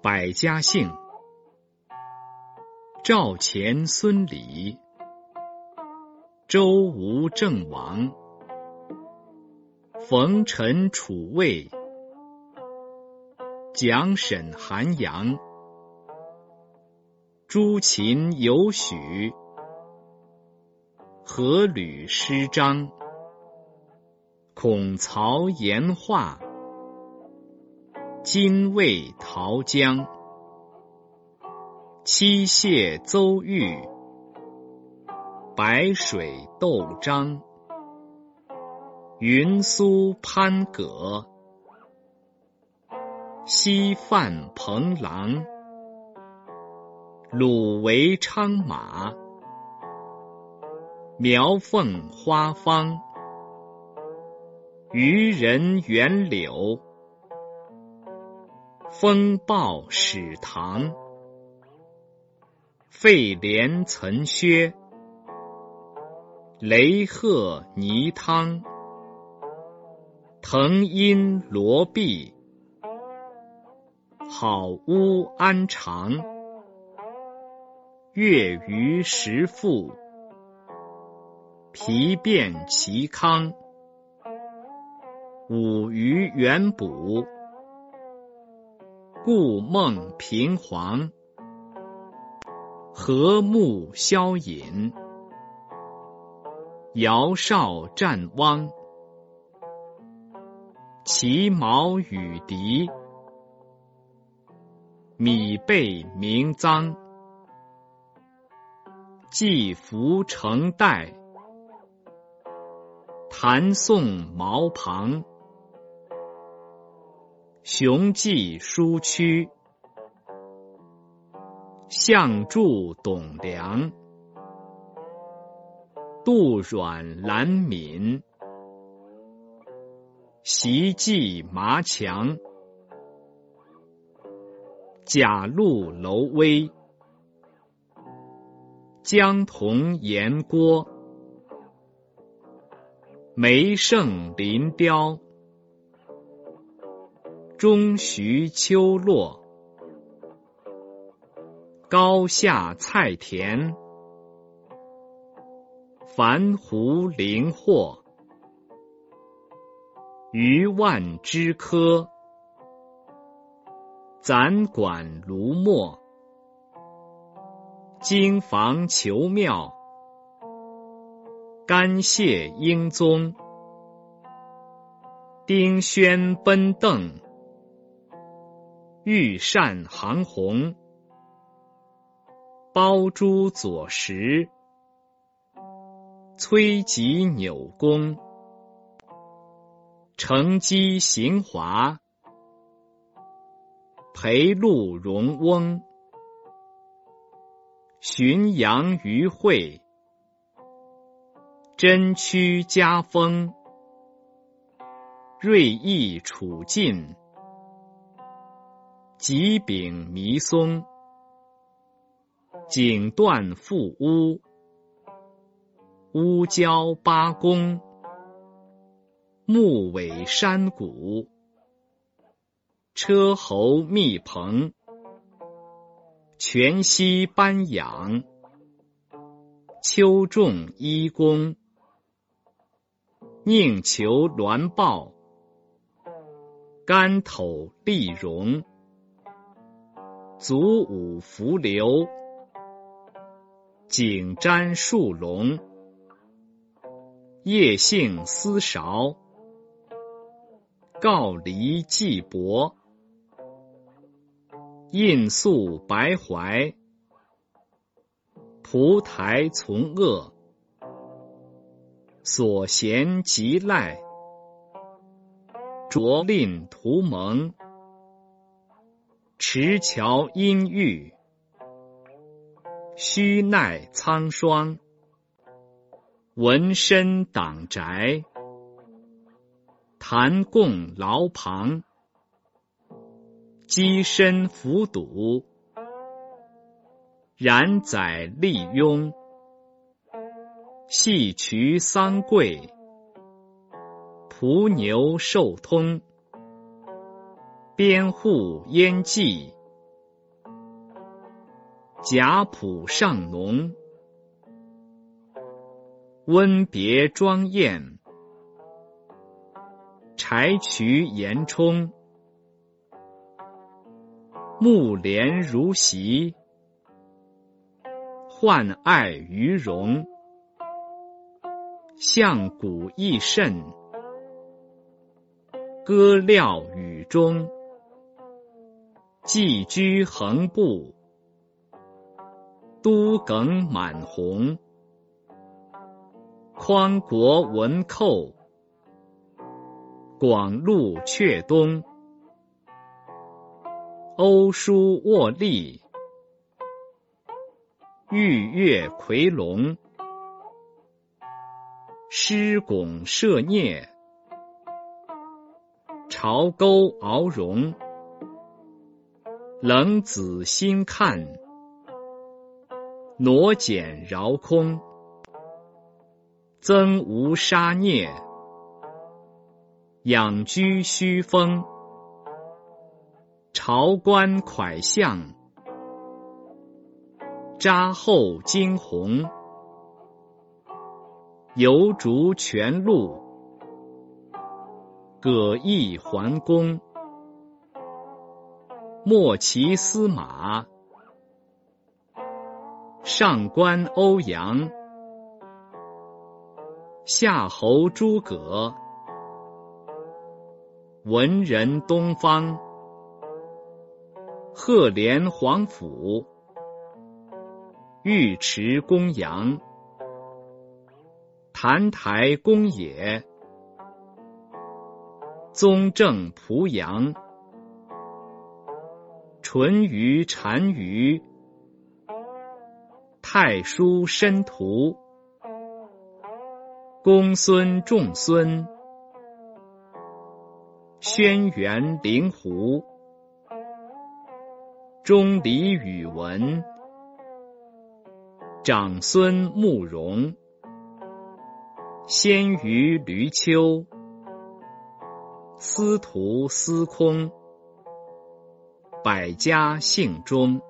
百家姓：赵钱孙李，周吴郑王，冯陈楚魏，蒋沈韩杨，朱秦尤许，何吕施张，孔曹严华。金魏陶姜，七谢邹玉，白水窦章，云苏潘葛，西范彭郎，鲁为昌马，苗凤花芳，渔人袁柳。风暴始唐，废廉岑薛，雷鹤泥汤，藤阴罗壁，好屋安常，月余时富，皮变其康，五余元补。故梦平黄，和睦萧隐；尧少战汪，其毛与敌；米被名臧，季服成代；谭宋毛旁。雄记书屈，相助董梁，杜阮兰敏，习记麻强，贾陆楼威，江童严郭，梅胜林雕。中徐秋落，高下菜田，繁胡灵惑，余万枝柯，攒管卢墨，经房求妙，干谢英宗，丁轩奔邓。御膳行红，包珠左石，崔吉纽弓，乘机行华，裴禄荣翁，浔阳于会，真屈家风，锐意楚晋。吉柄弥松，锦缎覆屋，乌郊八公，木尾山谷，车侯密朋，泉溪班养，秋仲一公，宁求鸾豹，干头丽荣。足五浮流，景瞻树龙，叶性丝韶，告离寄薄，印素白怀，蒲台从恶，所贤即赖，着令图蒙。持桥阴郁，须奈苍霜；纹身党宅，谈共牢旁；鸡身浮堵，然载利庸；戏渠桑桂，蒲牛受通。边户燕骑，贾浦上农，温别庄宴，柴渠岩冲，木莲如席，幻爱于容，象古亦甚，歌料雨中，寄居横布。都耿满红，匡国文寇，广路阙东，欧书卧立，玉月夔龙，狮拱射孽，朝钩鳌荣，冷子兴看。挪减饶空，增无杀孽；养居虚风，朝观蒯相，扎后惊鸿，游逐泉路，葛翼桓公，莫骑司马。上官欧阳，夏侯诸葛，文人东方，赫连皇甫，尉迟公羊，澹台公冶，宗正濮阳，淳于单于。太叔申屠，公孙仲孙，轩辕灵狐，钟离宇文，长孙慕容，先于闾丘，司徒司空，百家姓中。